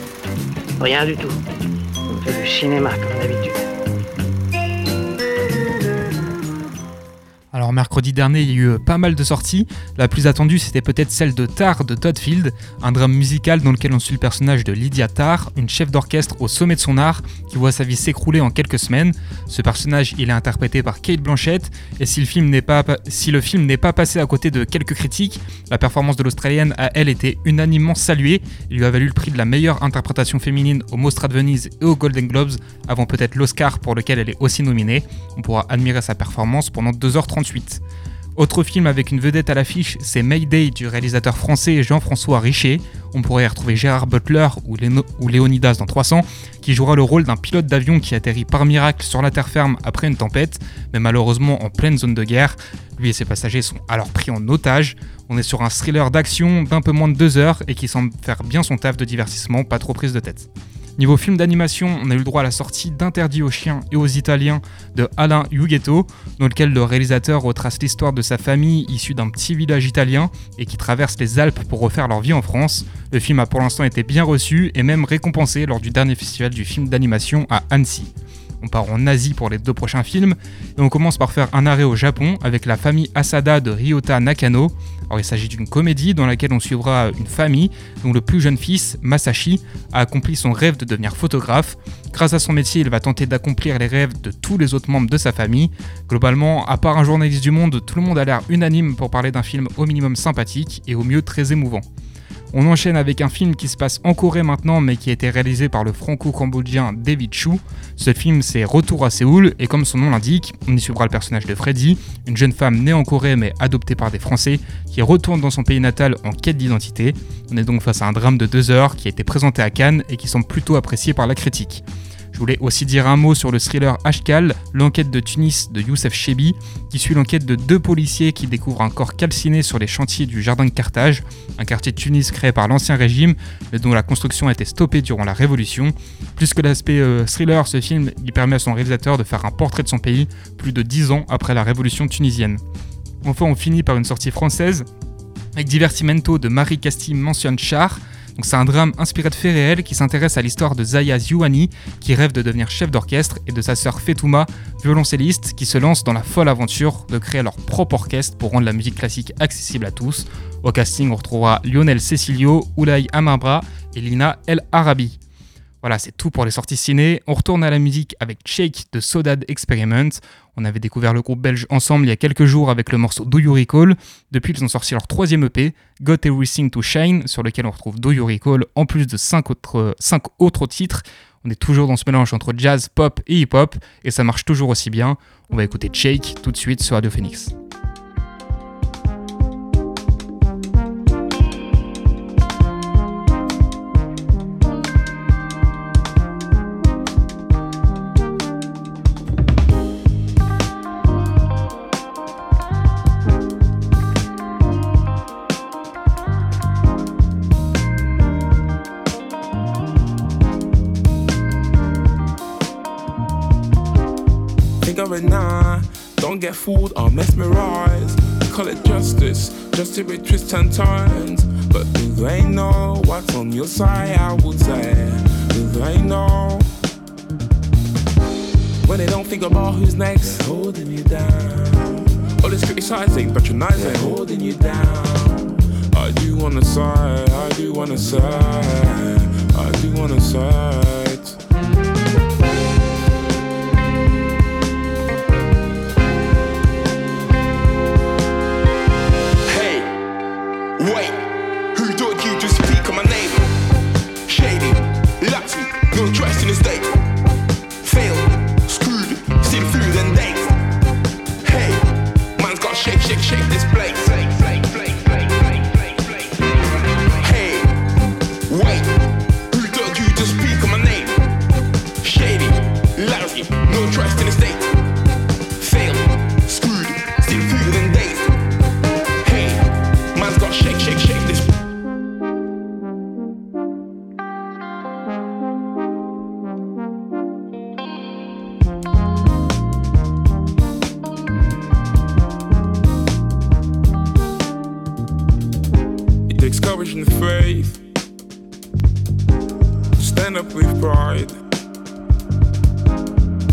Rien du tout. On fait du cinéma comme d'habitude. Alors mercredi dernier, il y a eu euh, pas mal de sorties. La plus attendue, c'était peut-être celle de Tar de Todd Field, un drame musical dans lequel on suit le personnage de Lydia Tar, une chef d'orchestre au sommet de son art, qui voit sa vie s'écrouler en quelques semaines. Ce personnage, il est interprété par Kate Blanchett, et si le film n'est pas, passé à côté de quelques critiques, la performance de l'Australienne a elle été unanimement saluée. Il lui a valu le prix de la meilleure interprétation féminine au Mostra de Venise et aux Golden Globes, avant peut-être l'Oscar pour lequel elle est aussi nominée. On pourra admirer sa performance pendant 2h38. Autre film avec une vedette à l'affiche, c'est Mayday du réalisateur français Jean-François Richer. On pourrait y retrouver Gérard Butler ou, ou Léonidas dans 300, qui jouera le rôle d'un pilote d'avion qui atterrit par miracle sur la terre ferme après une tempête, mais malheureusement en pleine zone de guerre. Lui et ses passagers sont alors pris en otage. On est sur un thriller d'action d'un peu moins de deux heures et qui semble faire bien son taf de divertissement, pas trop prise de tête. Niveau film d'animation, on a eu le droit à la sortie d'Interdit aux chiens et aux Italiens de Alain Huguetto, dans lequel le réalisateur retrace l'histoire de sa famille issue d'un petit village italien et qui traverse les Alpes pour refaire leur vie en France. Le film a pour l'instant été bien reçu et même récompensé lors du dernier festival du film d'animation à Annecy. On part en Asie pour les deux prochains films et on commence par faire un arrêt au Japon avec la famille Asada de Ryota Nakano. Alors il s'agit d'une comédie dans laquelle on suivra une famille dont le plus jeune fils, Masashi, a accompli son rêve de devenir photographe. Grâce à son métier, il va tenter d'accomplir les rêves de tous les autres membres de sa famille. Globalement, à part un journaliste du monde, tout le monde a l'air unanime pour parler d'un film au minimum sympathique et au mieux très émouvant. On enchaîne avec un film qui se passe en Corée maintenant, mais qui a été réalisé par le franco-cambodgien David Chu. Ce film, c'est Retour à Séoul, et comme son nom l'indique, on y suivra le personnage de Freddy, une jeune femme née en Corée mais adoptée par des Français, qui retourne dans son pays natal en quête d'identité. On est donc face à un drame de deux heures qui a été présenté à Cannes et qui semble plutôt apprécié par la critique. Je voulais aussi dire un mot sur le thriller Ashkal, l'enquête de Tunis de Youssef Chebi, qui suit l'enquête de deux policiers qui découvrent un corps calciné sur les chantiers du jardin de Carthage, un quartier de Tunis créé par l'ancien régime, mais dont la construction a été stoppée durant la Révolution. Plus que l'aspect euh, thriller, ce film il permet à son réalisateur de faire un portrait de son pays plus de dix ans après la Révolution tunisienne. Enfin, on finit par une sortie française avec Divertimento de Marie Castille mentionne Char. C'est un drame inspiré de faits réels qui s'intéresse à l'histoire de Zaya Ziouani qui rêve de devenir chef d'orchestre et de sa sœur Fetouma, violoncelliste, qui se lance dans la folle aventure de créer leur propre orchestre pour rendre la musique classique accessible à tous. Au casting, on retrouvera Lionel Cecilio, Oulay Amabra et Lina El Arabi. Voilà, c'est tout pour les sorties ciné. On retourne à la musique avec Shake de Sodad Experiment. On avait découvert le groupe belge ensemble il y a quelques jours avec le morceau Do You Recall. Depuis, ils ont sorti leur troisième EP, Got Everything to Shine, sur lequel on retrouve Do You Recall en plus de cinq autres, cinq autres titres. On est toujours dans ce mélange entre jazz, pop et hip-hop et ça marche toujours aussi bien. On va écouter Shake tout de suite sur Radio Phoenix. Don't get fooled or mesmerized. Call it justice, just to be twists and turns. But do they know what's on your side? I would say, do they know? When they don't think about who's next, they're holding you down. All this criticizing, patronizing, they're holding you down. I do wanna side, I do wanna side, I do wanna side.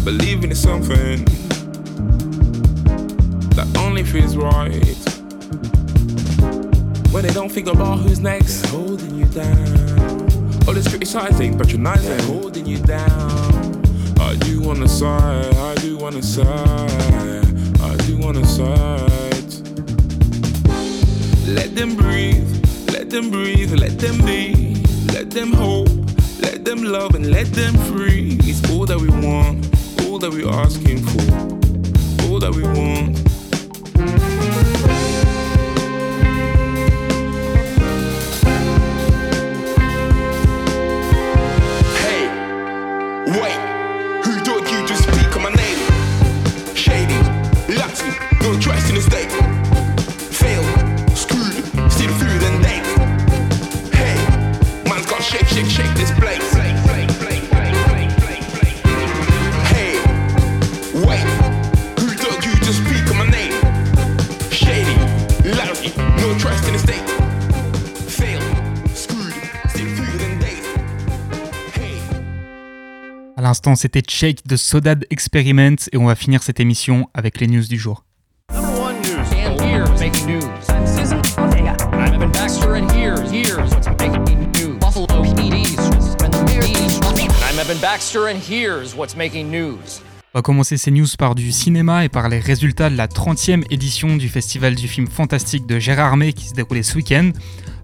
Believing in something that only feels right. When they don't think about who's next, they're holding you down. All this criticizing, patronizing, they're holding you down. I do wanna side, I do wanna side, I do wanna side. Let them breathe, let them breathe, let them be, let them hope, let them love and let them free. It's all that we want, all that we're asking for, all that we want. L'instant, c'était Shake de Sodad Experiment et on va finir cette émission avec les news du jour. On va commencer ces news par du cinéma et par les résultats de la 30e édition du Festival du film fantastique de Gérard May qui se déroulait ce week-end.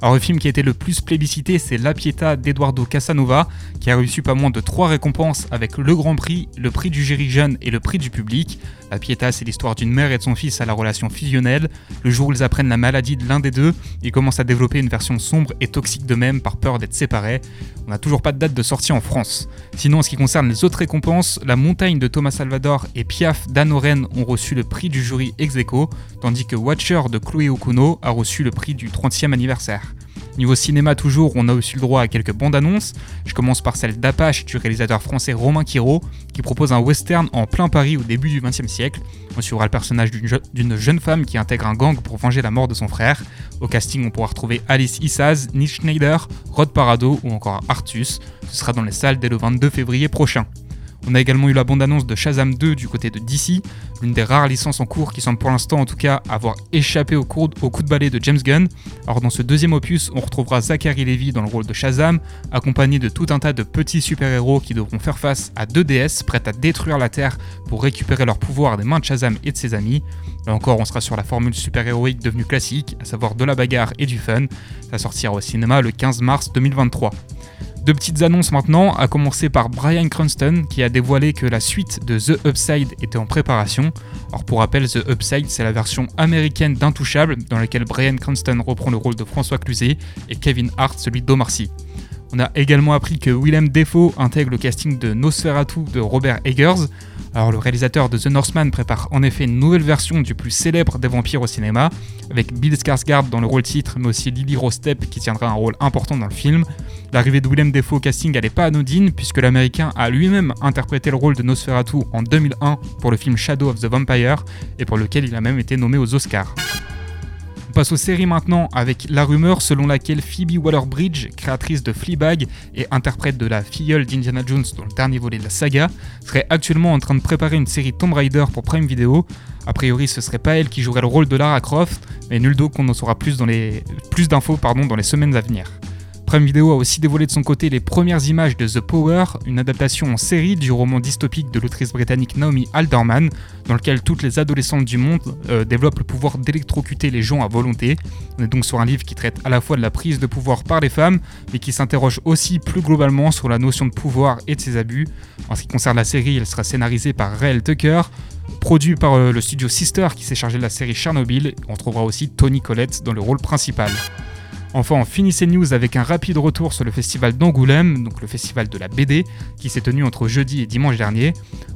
Alors le film qui a été le plus plébiscité c'est La Pietà d'Eduardo Casanova qui a reçu pas moins de trois récompenses avec le Grand Prix, le prix du jury jeune et le prix du public. La Pietà c'est l'histoire d'une mère et de son fils à la relation fusionnelle. Le jour où ils apprennent la maladie de l'un des deux, ils commencent à développer une version sombre et toxique d'eux-mêmes par peur d'être séparés. On n'a toujours pas de date de sortie en France. Sinon, en ce qui concerne les autres récompenses, La Montagne de Thomas Salvador et Piaf d'Anne Oren ont reçu le prix du jury ex aequo, tandis que Watcher de Chloé Okuno a reçu le prix du 30e anniversaire. Niveau cinéma toujours, on a aussi le droit à quelques bandes annonces. Je commence par celle d'Apache du réalisateur français Romain Quiro, qui propose un western en plein Paris au début du XXe siècle. On suivra le personnage d'une je- d'une jeune femme qui intègre un gang pour venger la mort de son frère. Au casting, on pourra retrouver Alice Issaz, Nick Schneider, Rod Parado ou encore Artus. Ce sera dans les salles dès le 22 février prochain. On a également eu la bande-annonce de Shazam 2 du côté de DC, l'une des rares licences en cours qui semble pour l'instant en tout cas avoir échappé au, cours- au coup de balai de James Gunn. Alors dans ce deuxième opus, on retrouvera Zachary Levi dans le rôle de Shazam, accompagné de tout un tas de petits super-héros qui devront faire face à deux déesses prêtes à détruire la Terre pour récupérer leur pouvoir des mains de Shazam et de ses amis. Là encore, on sera sur la formule super-héroïque devenue classique, à savoir de la bagarre et du fun. Ça sortira au cinéma le 15 mars 2023. Deux petites annonces maintenant, à commencer par Brian Cranston qui a dévoilé que la suite de The Upside était en préparation. Alors pour rappel, The Upside c'est la version américaine d'Intouchable dans laquelle Brian Cranston reprend le rôle de François Cluzet et Kevin Hart celui d'Omar Sy. On a également appris que Willem Dafoe intègre le casting de Nosferatu de Robert Eggers. Alors le réalisateur de The Northman prépare en effet une nouvelle version du plus célèbre des vampires au cinéma, avec Bill Skarsgård dans le rôle titre, mais aussi Lily Rose Depp qui tiendra un rôle important dans le film. L'arrivée de Willem Dafoe au casting n'est pas anodine, puisque l'américain a lui-même interprété le rôle de Nosferatu en 2001 pour le film Shadow of the Vampire, et pour lequel il a même été nommé aux Oscars. On passe aux séries maintenant avec la rumeur selon laquelle Phoebe Waller-Bridge, créatrice de Fleabag et interprète de la filleule d'Indiana Jones dans le dernier volet de la saga, serait actuellement en train de préparer une série Tomb Raider pour Prime Video. A priori, ce serait pas elle qui jouerait le rôle de Lara Croft, mais nul doute qu'on en saura plus, dans les... plus d'infos dans les semaines à venir. Prime Video a aussi dévoilé de son côté les premières images de The Power, une adaptation en série du roman dystopique de l'autrice britannique Naomi Alderman, dans lequel toutes les adolescentes du monde euh, développent le pouvoir d'électrocuter les gens à volonté. On est donc sur un livre qui traite à la fois de la prise de pouvoir par les femmes, mais qui s'interroge aussi plus globalement sur la notion de pouvoir et de ses abus. En ce qui concerne la série, elle sera scénarisée par Rael Tucker, produit par euh, le studio Sister qui s'est chargé de la série Chernobyl. On trouvera aussi Tony Collette dans le rôle principal. Enfin, on finit ces news avec un rapide retour sur le festival d'Angoulême, donc le festival de la BD, qui s'est tenu entre jeudi et dimanche dernier.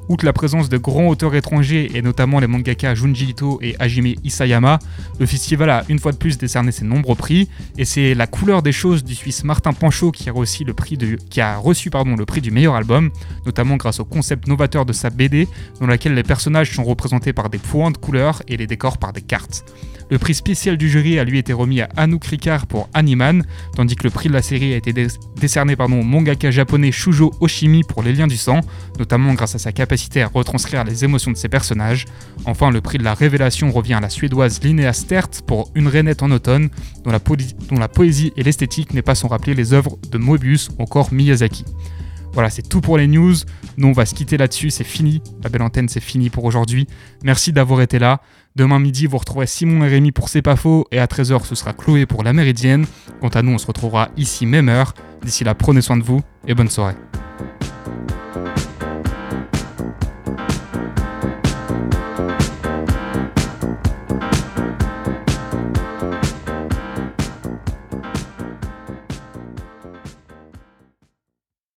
Outre la présence de grands auteurs étrangers et notamment les mangaka Junji Ito et Hajime Isayama, le festival a une fois de plus décerné ses nombreux prix et c'est la couleur des choses du Suisse Martin Panchaud qui a reçu le prix, le prix du meilleur album, notamment grâce au concept novateur de sa BD dans laquelle les personnages sont représentés par des points de couleurs et les décors par des cartes. Le prix spécial du jury a lui été remis à Anouk Ricard pour Animan, tandis que le prix de la série a été dé- décerné pardon, au mangaka japonais Shujo Oshimi pour Les Liens du Sang, notamment grâce à sa capacité à retranscrire les émotions de ses personnages. Enfin, le prix de la révélation revient à la suédoise Linnea Stert pour Une rainette en automne, dont la, poli- dont la poésie et l'esthétique n'est pas sans rappeler les œuvres de Moebius ou encore Miyazaki. Voilà, c'est tout pour les news. Nous, on va se quitter là-dessus. C'est fini. La belle antenne, c'est fini pour aujourd'hui. Merci d'avoir été là. Demain midi, vous retrouverez Simon et Rémi pour C'est pas faux. Et à 13h, ce sera Chloé pour La Méridienne. Quant à nous, on se retrouvera ici même heure. D'ici là, prenez soin de vous et bonne soirée.